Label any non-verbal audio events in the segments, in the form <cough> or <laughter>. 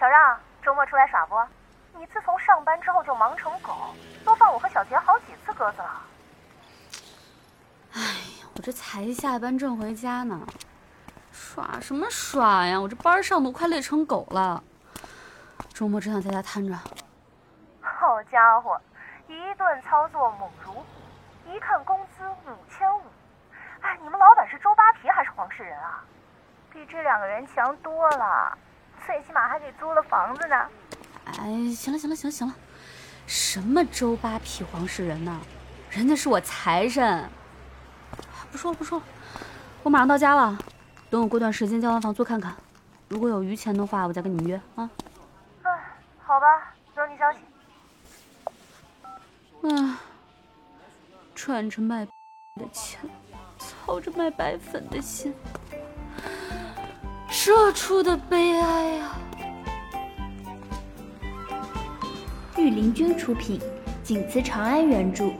小让，周末出来耍不？你自从上班之后就忙成狗，都放我和小杰好几次鸽子了。哎呀，我这才下班正回家呢，耍什么耍呀？我这班上都快累成狗了，周末只想在家瘫着。好家伙，一顿操作猛如虎，一看工资五千五。哎，你们老板是周扒皮还是黄世仁啊？比这两个人强多了，最起码还给租了房子呢。哎，行了行了行了行了，什么周扒皮黄世仁呢？人家是我财神。不说了不说了，我马上到家了，等我过段时间交完房租看看，如果有余钱的话，我再跟你们约啊。嗯，好吧，等你消息。唉，赚着卖 <laughs> 的钱，操着卖白粉的心，社出的悲哀啊！御林军出品，锦词长安原著，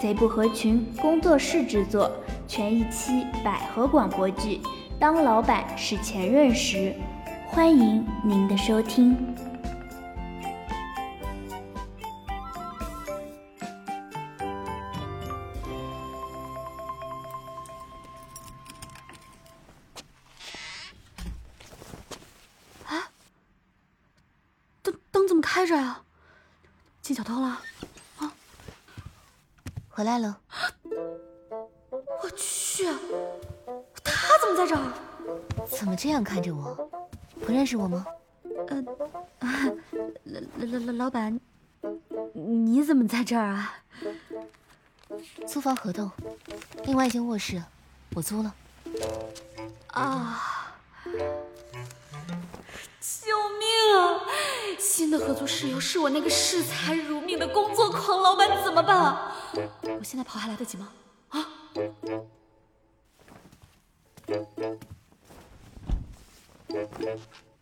贼不合群工作室制作，全一期百合广播剧。当老板是前任时，欢迎您的收听。你怎么在这儿啊？租房合同，另外一间卧室，我租了。啊！救命啊！新的合租室友是我那个视财如命的工作狂老板，怎么办啊？我现在跑还来得及吗？啊！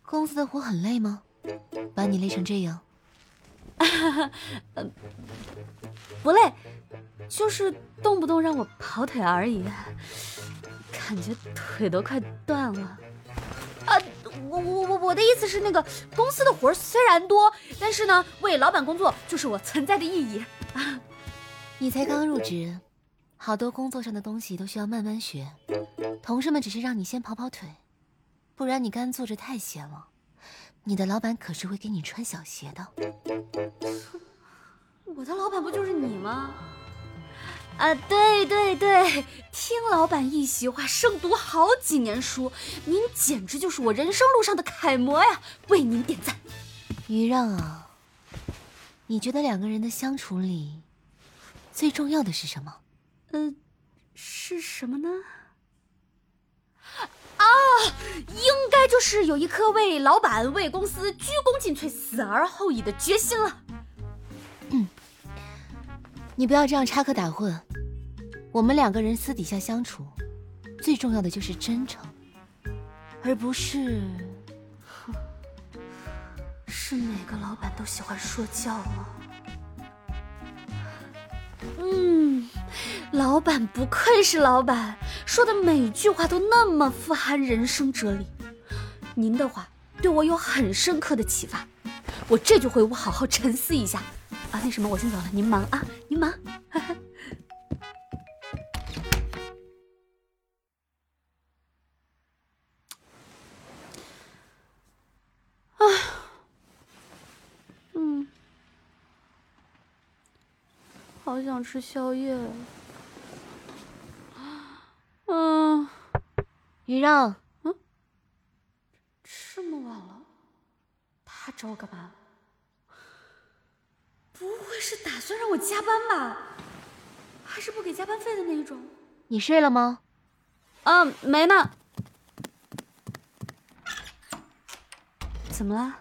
公司的活很累吗？把你累成这样？呃，<laughs> 不累，就是动不动让我跑腿而已，感觉腿都快断了。啊，我我我我的意思是，那个公司的活虽然多，但是呢，为老板工作就是我存在的意义。<laughs> 啊你才刚入职，好多工作上的东西都需要慢慢学。同事们只是让你先跑跑腿，不然你干坐着太闲了。你的老板可是会给你穿小鞋的。<laughs> 我的老板不就是你吗？啊，对对对，听老板一席话，胜读好几年书。您简直就是我人生路上的楷模呀！为您点赞。于让啊，你觉得两个人的相处里，最重要的是什么？呃，是什么呢？啊，应该就是有一颗为老板、为公司鞠躬尽瘁、死而后已的决心了。嗯，你不要这样插科打诨。我们两个人私底下相处，最重要的就是真诚，而不是……哼，是每个老板都喜欢说教吗？嗯，老板不愧是老板，说的每句话都那么富含人生哲理。您的话对我有很深刻的启发，我这就回屋好好沉思一下。啊，那什么，我先走了，您忙啊，您忙。好想吃宵夜。嗯，于让，嗯，这么晚了，他找我干嘛？不会是打算让我加班吧？还是不给加班费的那一种？你睡了吗？嗯，没呢。怎么了？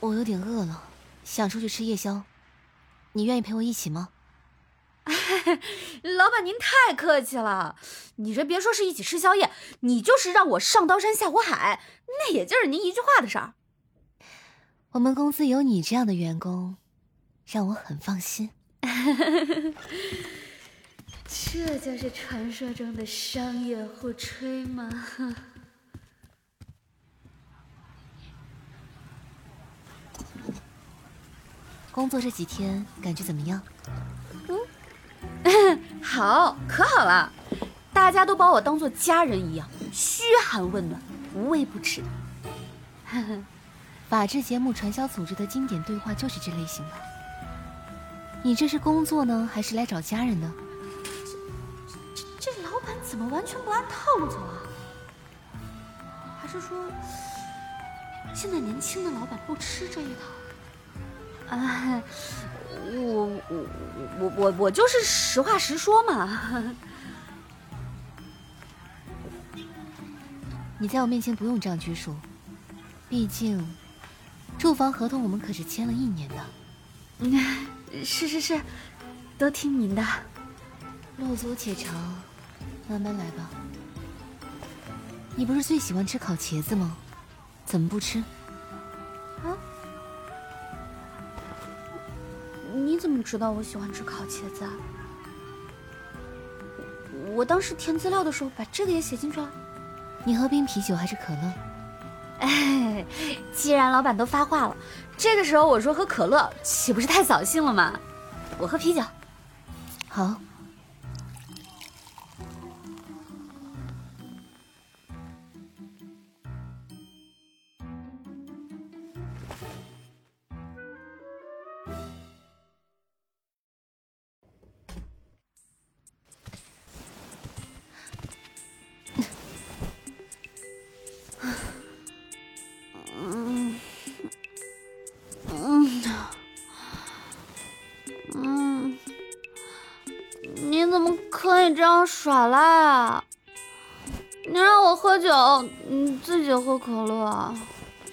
我有点饿了，想出去吃夜宵。你愿意陪我一起吗？<laughs> 老板，您太客气了。你这别说是一起吃宵夜，你就是让我上刀山下火海，那也就是您一句话的事儿。我们公司有你这样的员工，让我很放心。<laughs> 这就是传说中的商业互吹吗？工作这几天感觉怎么样？嗯，<laughs> 好，可好了，大家都把我当做家人一样，嘘寒问暖，无微不至。法制节目传销组织的经典对话就是这类型的。你这是工作呢，还是来找家人呢？这这这老板怎么完全不按套路走啊？还是说，现在年轻的老板不吃这一套？啊，<laughs> 我我我我我就是实话实说嘛。<laughs> 你在我面前不用这样拘束，毕竟住房合同我们可是签了一年的。<laughs> 嗯。是是是，都听您的。路足且长，慢慢来吧。你不是最喜欢吃烤茄子吗？怎么不吃？你怎么知道我喜欢吃烤茄子啊？我当时填资料的时候把这个也写进去了。你喝冰啤酒还是可乐？哎，既然老板都发话了，这个时候我说喝可乐，岂不是太扫兴了吗？我喝啤酒，好。这样耍赖啊！你让我喝酒，你自己喝可乐啊。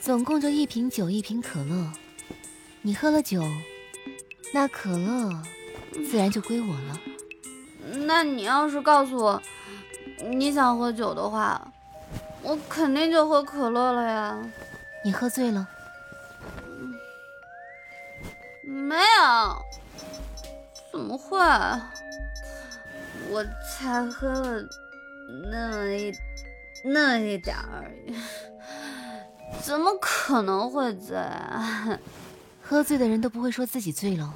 总共就一瓶酒，一瓶可乐。你喝了酒，那可乐自然就归我了。那你要是告诉我你想喝酒的话，我肯定就喝可乐了呀。你喝醉了？没有，怎么会？我才喝了那么一那么一点而已，怎么可能会醉？啊？<laughs> 喝醉的人都不会说自己醉了。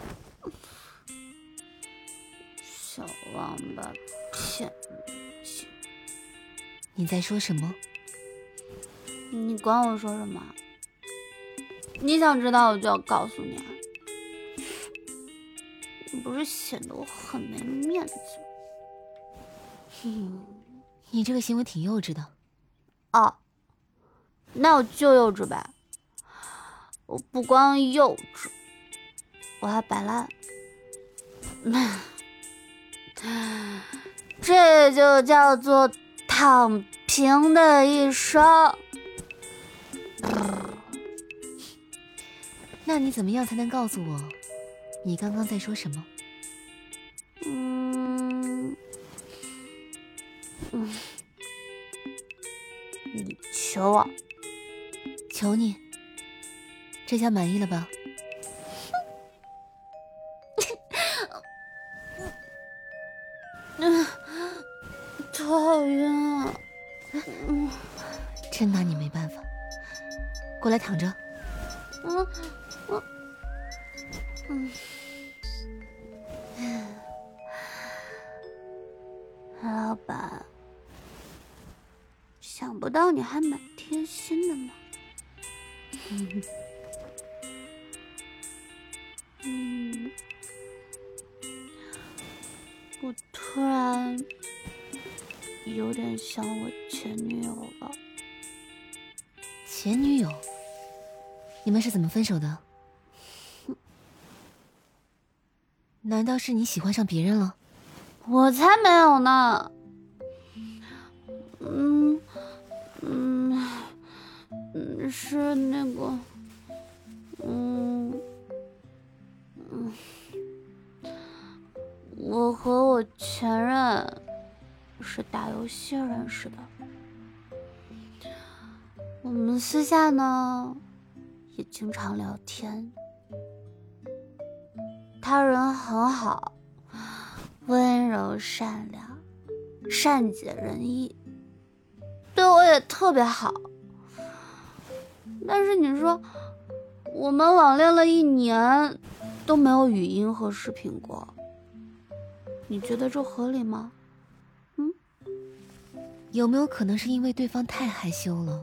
小王八骗人！你在说什么？你管我说什么？你想知道我就要告诉你啊！你不是显得我很没面子吗？嗯，<laughs> 你这个行为挺幼稚的。哦，那我就幼稚呗。我不光幼稚，我还摆烂。<laughs> 这就叫做躺平的一生。那你怎么样才能告诉我，你刚刚在说什么？嗯，求我，求你，这下满意了吧？嗯，<laughs> 头好晕啊！嗯，真拿你没办法。过来躺着。嗯，我，嗯。老板。想不到你还蛮是你喜欢上别人了？我才没有呢。嗯嗯。是那个，嗯嗯，我和我前任是打游戏认识的，我们私下呢也经常聊天。他人很好，温柔善良，善解人意，对我也特别好。但是你说，我们网恋了一年，都没有语音和视频过。你觉得这合理吗？嗯？有没有可能是因为对方太害羞了，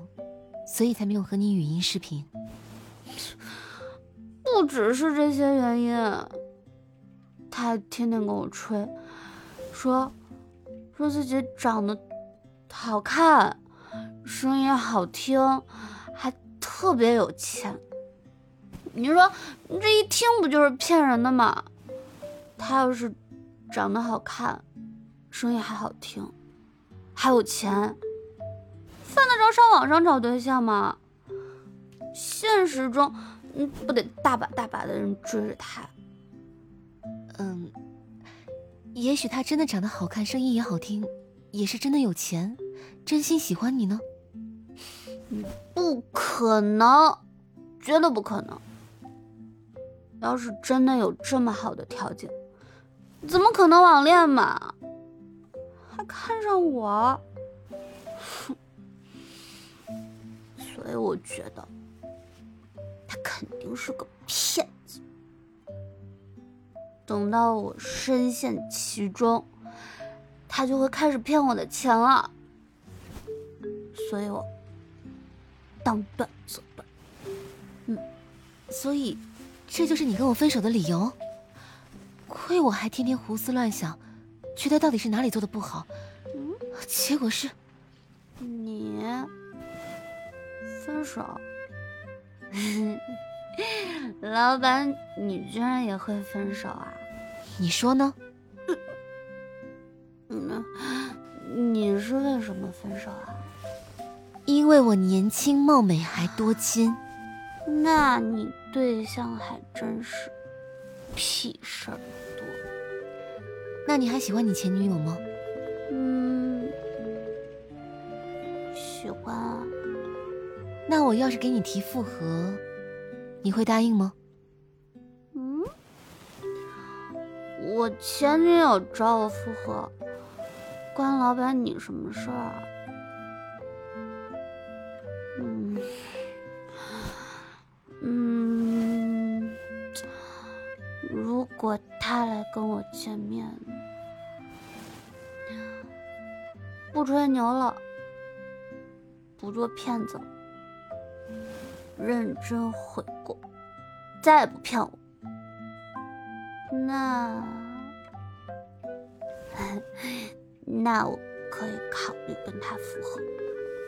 所以才没有和你语音视频？不只是这些原因，他还天天跟我吹，说说自己长得好看，声音好听，还特别有钱。你说这一听不就是骗人的吗？他要是长得好看，声音还好听，还有钱，犯得着上网上找对象吗？现实中，嗯，不得大把大把的人追着他。嗯，也许他真的长得好看，声音也好听，也是真的有钱，真心喜欢你呢。不可能，绝对不可能。要是真的有这么好的条件，怎么可能网恋嘛？还看上我？<laughs> 所以我觉得。他肯定是个骗子。等到我深陷其中，他就会开始骗我的钱了。所以我当断则断。嗯，所以这就是你跟我分手的理由。亏我还天天胡思乱想，觉得到底是哪里做的不好。嗯，结果是，你分手。<laughs> 老板，你居然也会分手啊？你说呢？嗯，你是为什么分手啊？因为我年轻貌美还多金。那你对象还真是屁事儿多。那你还喜欢你前女友吗？嗯，喜欢啊。那我要是给你提复合，你会答应吗？我前女友找我复合，关老板你什么事儿？嗯嗯，如果他来跟我见面，不吹牛了，不做骗子。认真悔过，再也不骗我。那那我可以考虑跟他复合。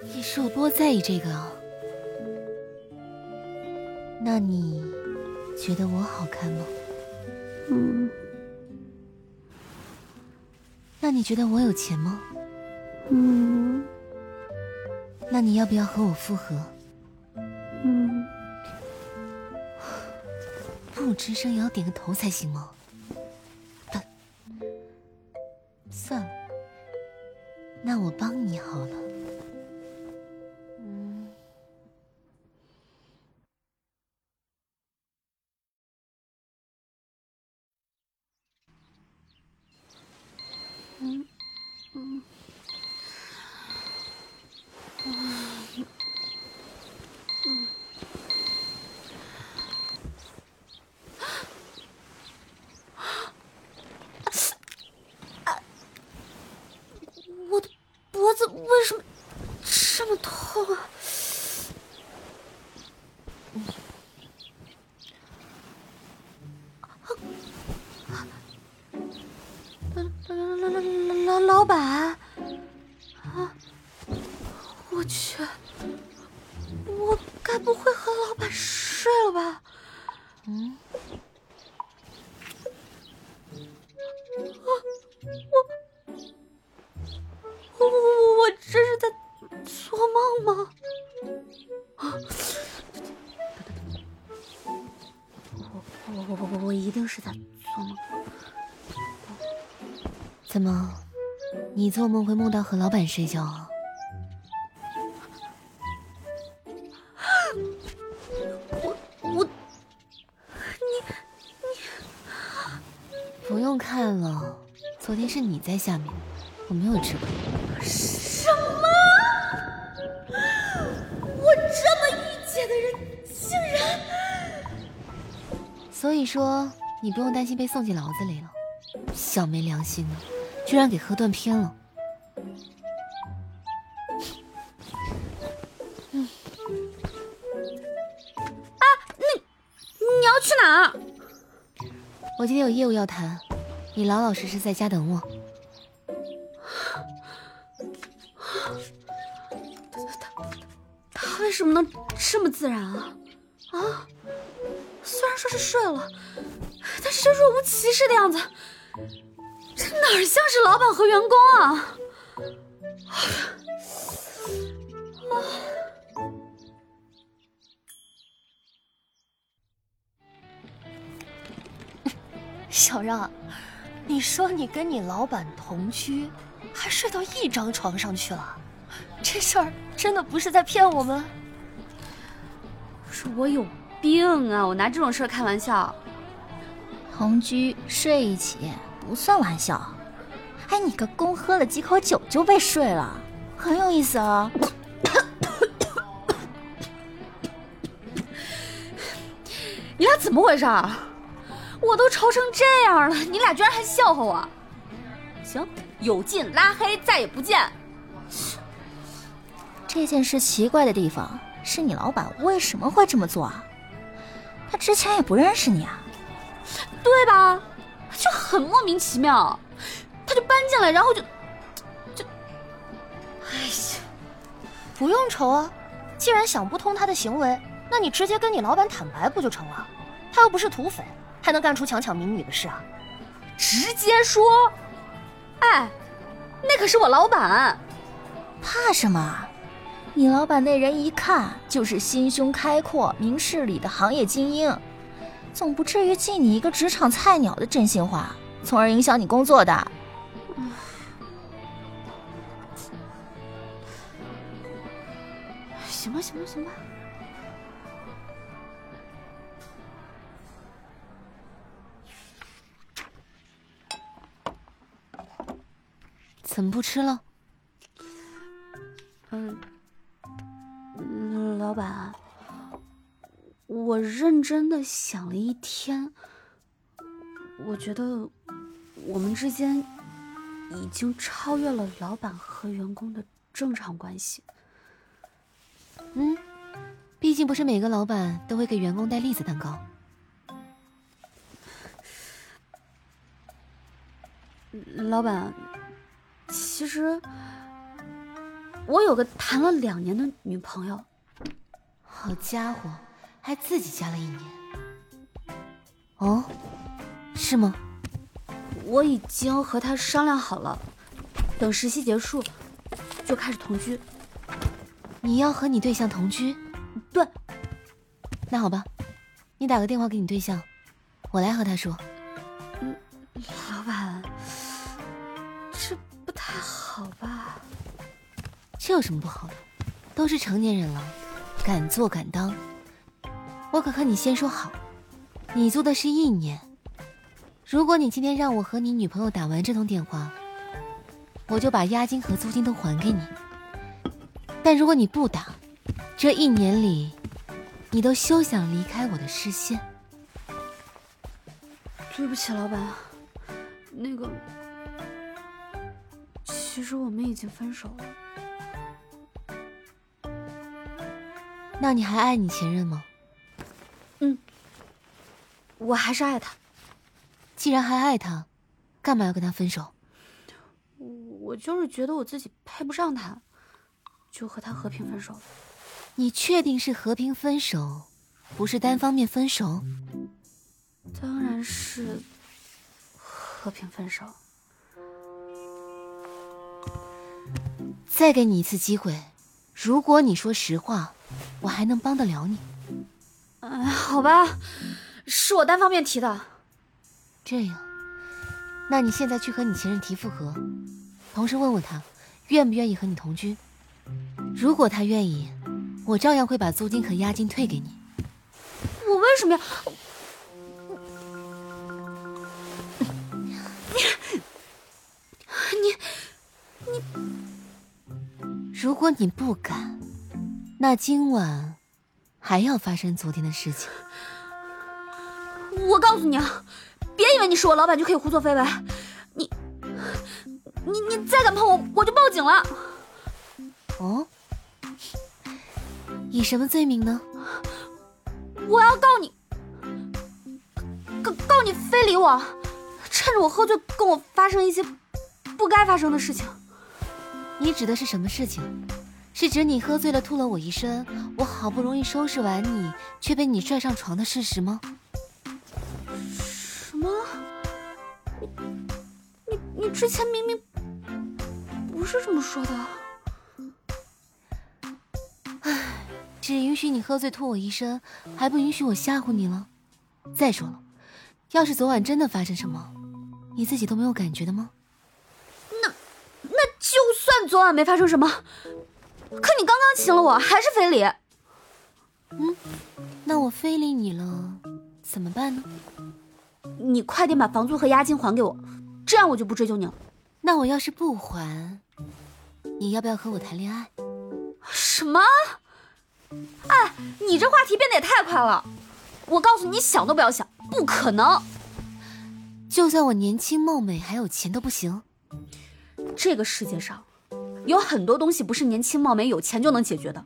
你是有多在意这个啊？那你觉得我好看吗？嗯。那你觉得我有钱吗？嗯。那你要不要和我复合？不吱声也要点个头才行吗？那我帮你好了。你做梦会梦到和老板睡觉啊？我我，你你，不用看了，昨天是你在下面，我没有吃亏。什么？我这么御姐的人，竟然……所以说，你不用担心被送进牢子里了。小没良心的，居然给喝断片了。嗯。啊，你你要去哪儿？我今天有业务要谈，你老老实实在家等我。他他为什么能这么自然啊？啊？虽然说是睡了，但是这若无其事的样子，这哪像是老板和员工啊？小让，你说你跟你老板同居，还睡到一张床上去了，这事儿真的不是在骗我们？是我有病啊！我拿这种事儿开玩笑。同居睡一起不算玩笑。哎，你个公喝了几口酒就被睡了，很有意思啊。<coughs> 你俩怎么回事？我都愁成这样了，你俩居然还笑话我！行，有劲拉黑，再也不见。这件事奇怪的地方是你老板为什么会这么做啊？他之前也不认识你啊，对吧？就很莫名其妙，他就搬进来，然后就就……哎呀，不用愁啊！既然想不通他的行为，那你直接跟你老板坦白不就成了？他又不是土匪。还能干出强抢民女的事啊？直接说！哎，那可是我老板，怕什么？你老板那人一看就是心胸开阔、明事理的行业精英，总不至于进你一个职场菜鸟的真心话，从而影响你工作的。行吧，行吧，行吧。怎么不吃了？我认真的想了一天，我觉得我们之间已经超越了老板和员工的正常关系。嗯，毕竟不是每个老板都会给员工带栗子蛋糕。老板。其实，我有个谈了两年的女朋友。好家伙，还自己加了一年。哦，是吗？我已经和他商量好了，等实习结束就开始同居。你要和你对象同居？对。那好吧，你打个电话给你对象，我来和他说。嗯，老板。这不太好吧，这有什么不好的？都是成年人了，敢做敢当。我可和你先说好，你租的是一年。如果你今天让我和你女朋友打完这通电话，我就把押金和租金都还给你。但如果你不打，这一年里，你都休想离开我的视线。对不起，老板，那个。其实我们已经分手了。那你还爱你前任吗？嗯，我还是爱他。既然还爱他，干嘛要跟他分手？我就是觉得我自己配不上他，就和他和平分手了。你确定是和平分手，不是单方面分手？当然是和平分手。再给你一次机会，如果你说实话，我还能帮得了你。哎，好吧，是我单方面提的。这样，那你现在去和你前任提复合，同时问问他愿不愿意和你同居。如果他愿意，我照样会把租金和押金退给你。我为什么要？你，你，你。如果你不敢，那今晚还要发生昨天的事情。我告诉你啊，别以为你是我老板就可以胡作非为，你你你再敢碰我，我就报警了。哦，以什么罪名呢？我要告你，告告你非礼我，趁着我喝醉跟我发生一些不该发生的事情。你指的是什么事情？是指你喝醉了吐了我一身，我好不容易收拾完你，却被你拽上床的事实吗？之前明明不是这么说的。唉，只允许你喝醉吐我一身，还不允许我吓唬你了。再说了，要是昨晚真的发生什么，你自己都没有感觉的吗？那那就算昨晚没发生什么，可你刚刚亲了我，还是非礼。嗯，那我非礼你了，怎么办呢？你快点把房租和押金还给我，这样我就不追究你了。那我要是不还，你要不要和我谈恋爱？什么？哎，你这话题变得也太快了！我告诉你，想都不要想，不可能。就算我年轻貌美还有钱都不行。这个世界上，有很多东西不是年轻貌美有钱就能解决的。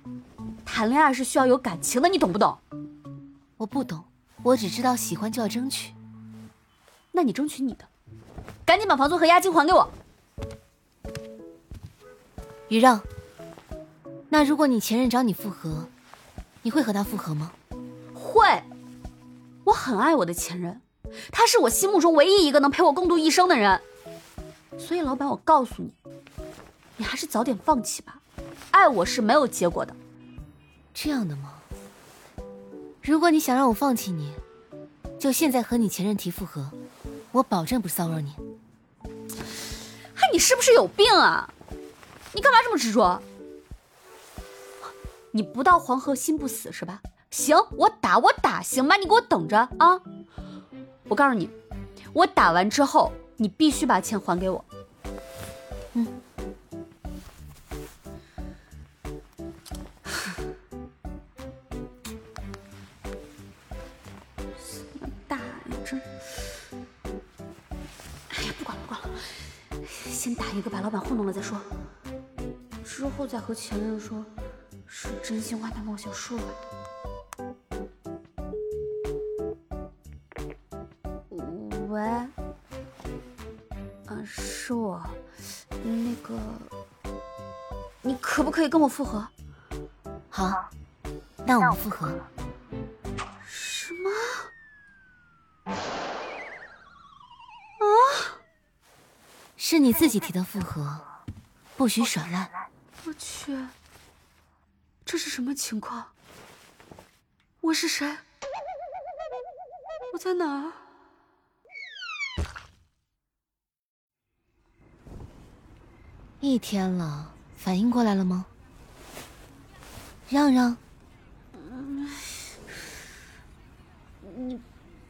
谈恋爱是需要有感情的，你懂不懂？我不懂，我只知道喜欢就要争取。那你争取你的，赶紧把房租和押金还给我。于让，那如果你前任找你复合，你会和他复合吗？会，我很爱我的前任，他是我心目中唯一一个能陪我共度一生的人。所以，老板，我告诉你，你还是早点放弃吧。爱我是没有结果的。这样的吗？如果你想让我放弃你，就现在和你前任提复合，我保证不骚扰你。嗨，你是不是有病啊？你干嘛这么执着？你不到黄河心不死是吧？行，我打我打，行吧？你给我等着啊！我告诉你，我打完之后，你必须把钱还给我。和前任说，是真心话大冒险输了。喂，嗯，是我。那个，你可不可以跟我复合？好，那我们复合。什么？啊？是你自己提的复合，不许耍赖。我去，这是什么情况？我是谁？我在哪儿？一天了，反应过来了吗？让让，嗯，你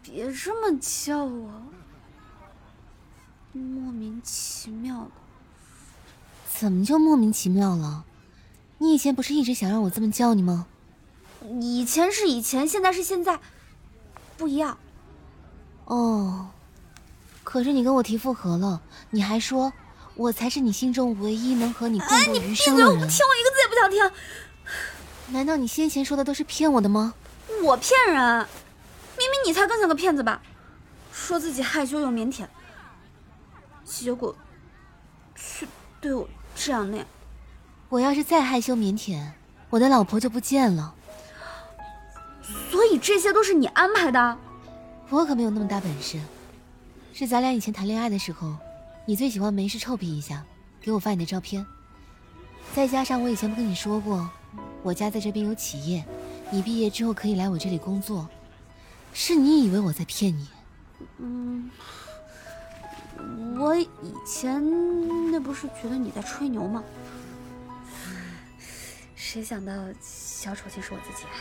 别这么叫我，莫名其妙的。怎么就莫名其妙了？你以前不是一直想让我这么叫你吗？以前是以前，现在是现在，不一样。哦，可是你跟我提复合了，你还说我才是你心中唯一能和你共度余生的人。哎，你闭嘴！我不听，我一个字也不想听。难道你先前说的都是骗我的吗？我骗人？明明你才更像个骗子吧？说自己害羞又腼腆，结果却对我这样那样。我要是再害羞腼腆，我的老婆就不见了。所以这些都是你安排的？我可没有那么大本事。是咱俩以前谈恋爱的时候，你最喜欢没事臭屁一下，给我发你的照片。再加上我以前不跟你说过，我家在这边有企业，你毕业之后可以来我这里工作。是你以为我在骗你？嗯，我以前那不是觉得你在吹牛吗？谁想到小丑竟是我自己啊！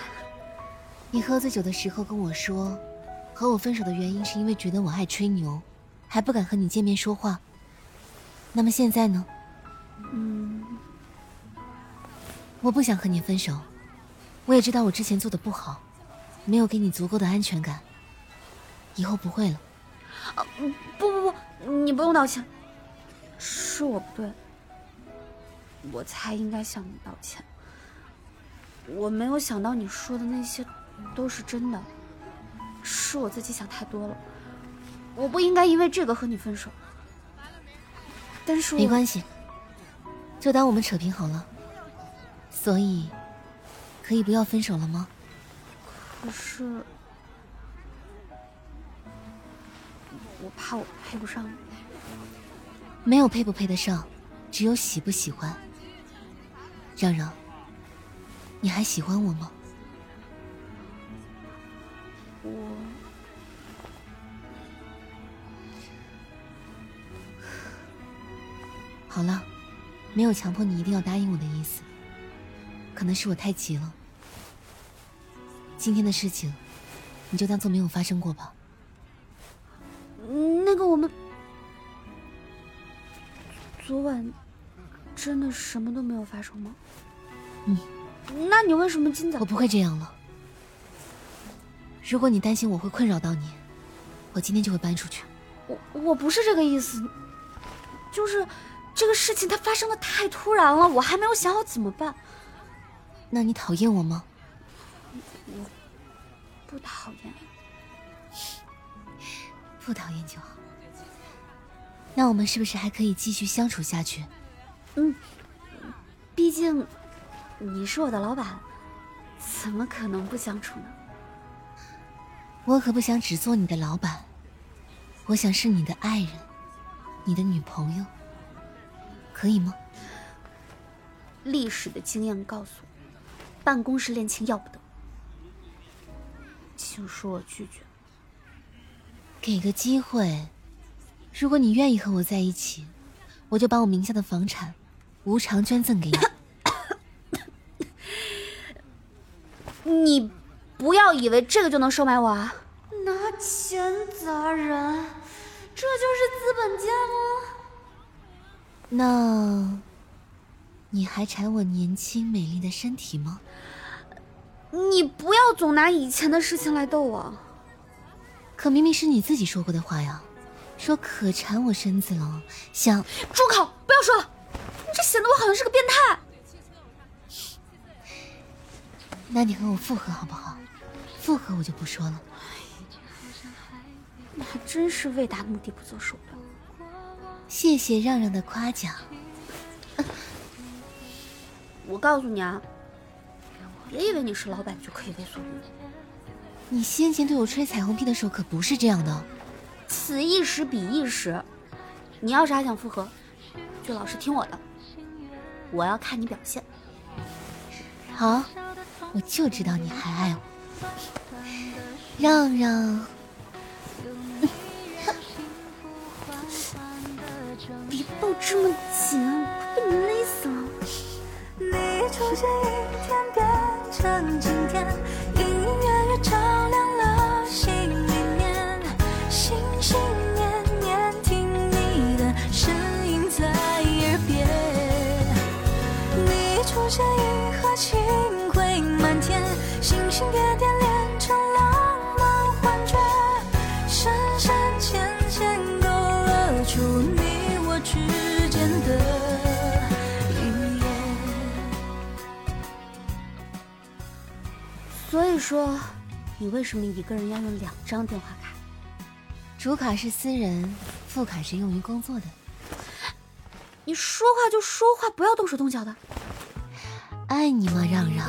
你喝醉酒的时候跟我说，和我分手的原因是因为觉得我爱吹牛，还不敢和你见面说话。那么现在呢？嗯，我不想和你分手，我也知道我之前做的不好，没有给你足够的安全感，以后不会了。啊，不不不，你不用道歉，是我不对，我才应该向你道歉。我没有想到你说的那些都是真的，是我自己想太多了。我不应该因为这个和你分手。但是没关系，就当我们扯平好了。所以，可以不要分手了吗？可是，我怕我配不上你。没有配不配得上，只有喜不喜欢。让让，你还喜欢我吗？我好了，没有强迫你一定要答应我的意思。可能是我太急了。今天的事情，你就当做没有发生过吧。那个，我们昨晚真的什么都没有发生吗？嗯。那你为什么今早？我不会这样了。如果你担心我会困扰到你，我今天就会搬出去。我我不是这个意思，就是这个事情它发生的太突然了，我还没有想好怎么办。那你讨厌我吗？我不讨厌，不讨厌就好。那我们是不是还可以继续相处下去？嗯，毕竟你是我的老板，怎么可能不相处呢？我可不想只做你的老板，我想是你的爱人，你的女朋友，可以吗？历史的经验告诉我。办公室恋情要不得，请恕我拒绝。给个机会，如果你愿意和我在一起，我就把我名下的房产无偿捐赠给你。<coughs> 你不要以为这个就能收买我啊！拿钱砸人，这就是资本家吗？那。你还馋我年轻美丽的身体吗？你不要总拿以前的事情来逗我。可明明是你自己说过的话呀，说可馋我身子了，想住口！不要说了，你这显得我好像是个变态。那你和我复合好不好？复合我就不说了。你还真是为达目的不择手段。谢谢让让的夸奖。我告诉你啊，别以为你是老板就可以为所欲为。你先前对我吹彩虹屁的时候可不是这样的。此一时彼一时，你要是还想复合，就老实听我的。我要看你表现。好，我就知道你还爱我，让让。<laughs> 别抱这么紧，快被你勒死了。出现一天变成今天，隐隐约约你出现，银河清辉满天，星星点点连成浪漫幻觉，深深浅浅勾勒出你我之间的。所以说，你为什么一个人要用两张电话卡？主卡是私人，副卡是用于工作的。你说话就说话，不要动手动脚的。爱你吗，让让？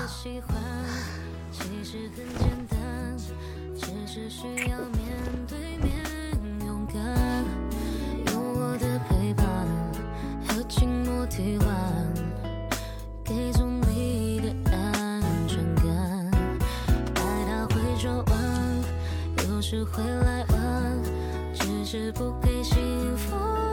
是会来晚，只是不给幸福。